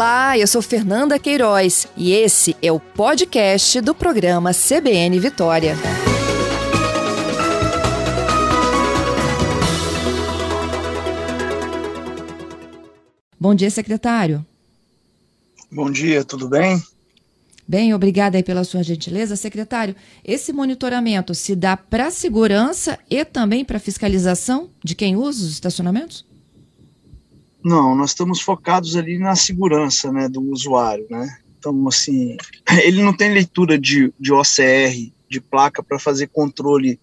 Olá, eu sou Fernanda Queiroz e esse é o podcast do programa CBN Vitória. Bom dia, secretário. Bom dia, tudo bem? Bem, obrigada aí pela sua gentileza. Secretário, esse monitoramento se dá para segurança e também para fiscalização de quem usa os estacionamentos? Não, nós estamos focados ali na segurança né, do usuário, né? Então, assim, ele não tem leitura de, de OCR, de placa, para fazer controle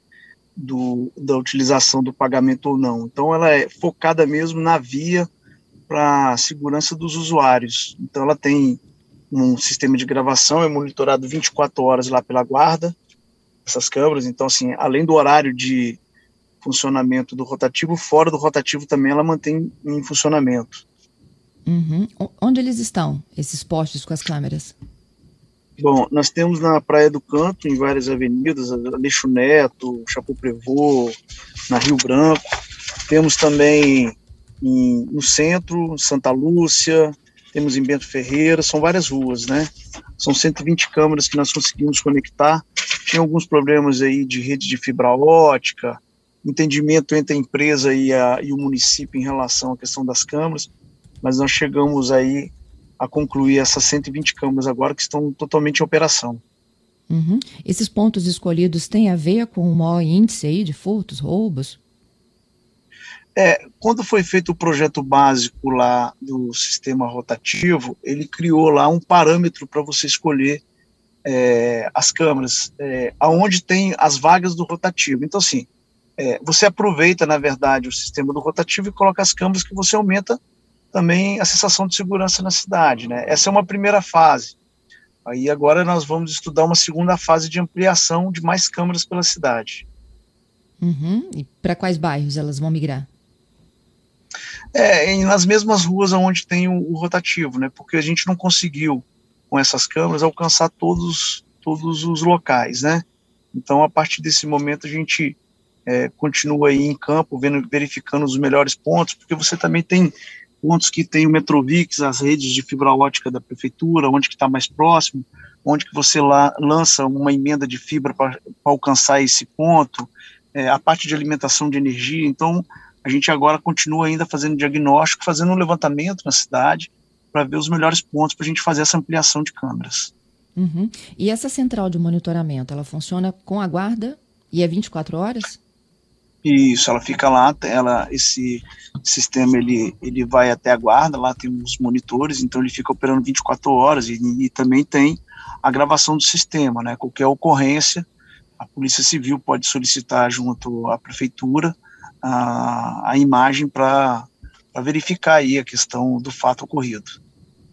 do, da utilização do pagamento ou não. Então, ela é focada mesmo na via para segurança dos usuários. Então, ela tem um sistema de gravação, é monitorado 24 horas lá pela guarda, essas câmeras. Então, assim, além do horário de funcionamento do rotativo, fora do rotativo também ela mantém em funcionamento. Uhum. Onde eles estão, esses postes com as câmeras? Bom, nós temos na Praia do Canto, em várias avenidas, Aleixo Neto, Chapuprevô, na Rio Branco. Temos também em, no centro, Santa Lúcia, temos em Bento Ferreira, são várias ruas, né? São 120 câmeras que nós conseguimos conectar. Tem alguns problemas aí de rede de fibra ótica, entendimento entre a empresa e, a, e o município em relação à questão das câmaras, mas nós chegamos aí a concluir essas 120 câmaras agora que estão totalmente em operação. Uhum. Esses pontos escolhidos têm a ver com o maior índice aí de furtos, roubos? É, quando foi feito o projeto básico lá do sistema rotativo, ele criou lá um parâmetro para você escolher é, as câmaras, é, aonde tem as vagas do rotativo. Então, assim, é, você aproveita, na verdade, o sistema do rotativo e coloca as câmeras que você aumenta também a sensação de segurança na cidade. Né? Essa é uma primeira fase. Aí agora nós vamos estudar uma segunda fase de ampliação de mais câmeras pela cidade. Uhum. E para quais bairros elas vão migrar? É, nas mesmas ruas onde tem o, o, rotativo, né? Porque a gente não conseguiu, com essas câmeras, alcançar todos, todos os locais, né? Então, a partir desse momento, a gente é, continua aí em campo, vendo, verificando os melhores pontos, porque você também tem pontos que tem o Metrovix, as redes de fibra ótica da prefeitura, onde que está mais próximo, onde que você lá lança uma emenda de fibra para alcançar esse ponto, é, a parte de alimentação de energia. Então, a gente agora continua ainda fazendo diagnóstico, fazendo um levantamento na cidade para ver os melhores pontos para a gente fazer essa ampliação de câmeras. Uhum. E essa central de monitoramento, ela funciona com a guarda e é 24 horas? Isso, ela fica lá, ela, esse sistema ele, ele vai até a guarda, lá tem uns monitores, então ele fica operando 24 horas e, e também tem a gravação do sistema, né? Qualquer ocorrência, a Polícia Civil pode solicitar junto à prefeitura a, a imagem para verificar aí a questão do fato ocorrido.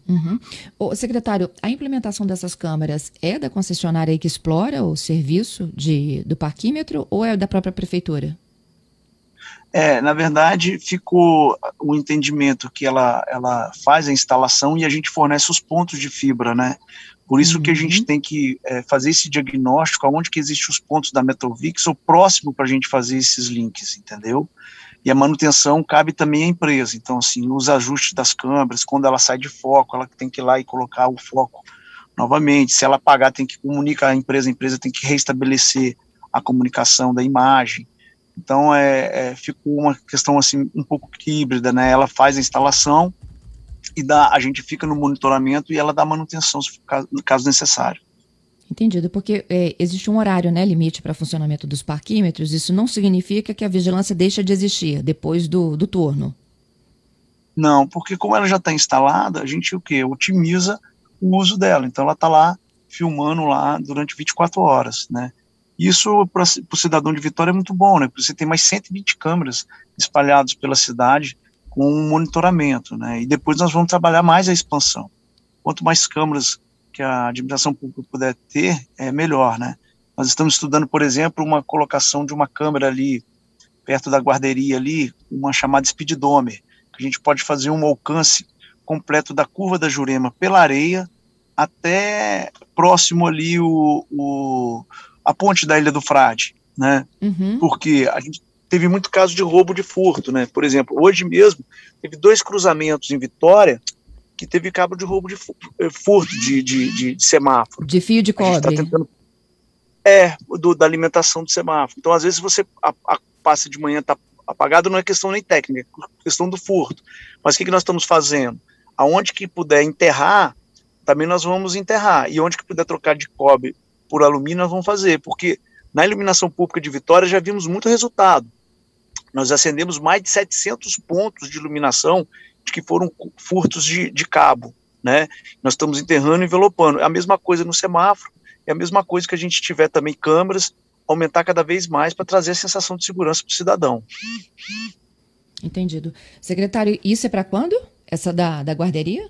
Uhum. O secretário, a implementação dessas câmeras é da concessionária que explora o serviço de, do parquímetro ou é da própria prefeitura? É, na verdade, ficou o entendimento que ela, ela faz a instalação e a gente fornece os pontos de fibra, né? Por isso uhum. que a gente uhum. tem que é, fazer esse diagnóstico aonde que existem os pontos da Metrovix ou próximo para a gente fazer esses links, entendeu? E a manutenção cabe também à empresa. Então, assim, os ajustes das câmeras, quando ela sai de foco, ela tem que ir lá e colocar o foco novamente. Se ela pagar, tem que comunicar à empresa, a empresa tem que restabelecer a comunicação da imagem. Então é, é, ficou uma questão assim um pouco híbrida, né? Ela faz a instalação e dá, a gente fica no monitoramento e ela dá manutenção no caso necessário. Entendido, porque é, existe um horário, né, limite para funcionamento dos parquímetros. Isso não significa que a vigilância deixa de existir depois do, do turno. Não, porque como ela já está instalada, a gente o que otimiza o uso dela. Então ela está lá filmando lá durante 24 horas, né? Isso para o cidadão de Vitória é muito bom, né? Porque você tem mais 120 câmeras espalhadas pela cidade com um monitoramento, né? E depois nós vamos trabalhar mais a expansão. Quanto mais câmeras que a administração pública puder ter, é melhor, né? Nós estamos estudando, por exemplo, uma colocação de uma câmera ali perto da guarderia ali, uma chamada speedometer, que a gente pode fazer um alcance completo da curva da Jurema pela areia até próximo ali o, o a ponte da Ilha do Frade, né? Uhum. Porque a gente teve muito caso de roubo de furto, né? Por exemplo, hoje mesmo teve dois cruzamentos em Vitória que teve cabo de roubo de eh, furto de, de, de, de semáforo. De fio de tá cobre. Tá tentando... É, do, da alimentação do semáforo. Então, às vezes, você a, a, passa de manhã, está apagado, não é questão nem técnica, é questão do furto. Mas o que, que nós estamos fazendo? Aonde que puder enterrar, também nós vamos enterrar. E onde que puder trocar de cobre por alumínio, nós vamos fazer. Porque na iluminação pública de Vitória já vimos muito resultado. Nós acendemos mais de 700 pontos de iluminação de que foram furtos de, de cabo, né? Nós estamos enterrando e envelopando. É a mesma coisa no semáforo, é a mesma coisa que a gente tiver também câmeras, aumentar cada vez mais para trazer a sensação de segurança para o cidadão. Entendido. Secretário, isso é para quando? Essa da, da guarderia?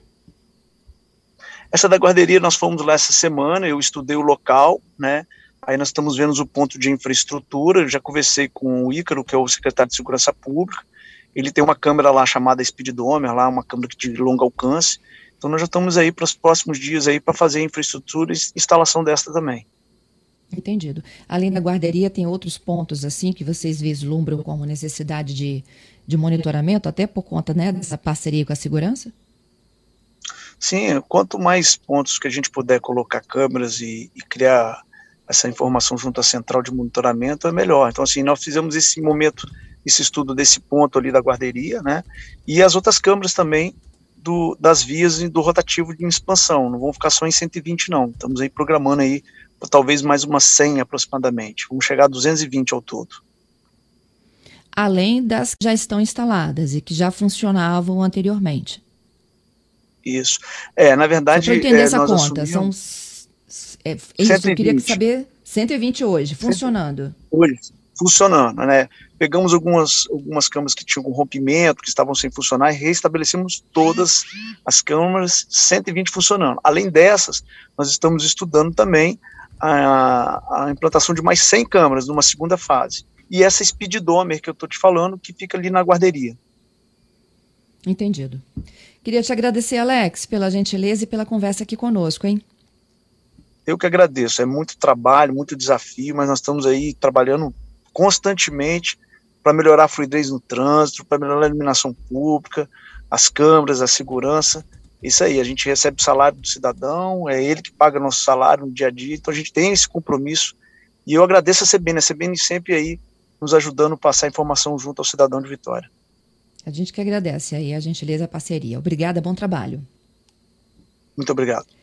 Essa da guarderia nós fomos lá essa semana, eu estudei o local, né? Aí nós estamos vendo o ponto de infraestrutura, eu já conversei com o Ícaro, que é o secretário de Segurança Pública, ele tem uma câmera lá chamada Speedometer, lá uma câmera de longo alcance, então nós já estamos aí para os próximos dias aí para fazer infraestrutura e instalação desta também. Entendido. Além da guarderia, tem outros pontos assim que vocês vislumbram como necessidade de, de monitoramento, até por conta né, dessa parceria com a segurança? Sim, quanto mais pontos que a gente puder colocar câmeras e, e criar essa informação junto à central de monitoramento, é melhor. Então, assim, nós fizemos esse momento, esse estudo desse ponto ali da guarderia, né, e as outras câmeras também do, das vias do rotativo de expansão, não vão ficar só em 120 não, estamos aí programando aí talvez mais umas 100 aproximadamente, vamos chegar a 220 ao todo. Além das que já estão instaladas e que já funcionavam anteriormente. Isso. É, na verdade. Só para entender é, essa conta, assumimos... são. É, é isso, 120. eu queria saber. 120 hoje, funcionando. Hoje, funcionando, né? Pegamos algumas, algumas câmaras que tinham rompimento, que estavam sem funcionar, e restabelecemos todas as câmaras 120 funcionando. Além dessas, nós estamos estudando também a, a implantação de mais 100 câmaras numa segunda fase. E essa speedomer que eu estou te falando, que fica ali na guarderia. Entendido. Queria te agradecer, Alex, pela gentileza e pela conversa aqui conosco, hein? Eu que agradeço. É muito trabalho, muito desafio, mas nós estamos aí trabalhando constantemente para melhorar a fluidez no trânsito, para melhorar a iluminação pública, as câmeras, a segurança. Isso aí, a gente recebe o salário do cidadão, é ele que paga nosso salário no dia a dia, então a gente tem esse compromisso. E eu agradeço a CBN, a CBN sempre aí nos ajudando a passar informação junto ao cidadão de Vitória. A gente que agradece aí a gentileza, a parceria. Obrigada, bom trabalho. Muito obrigado.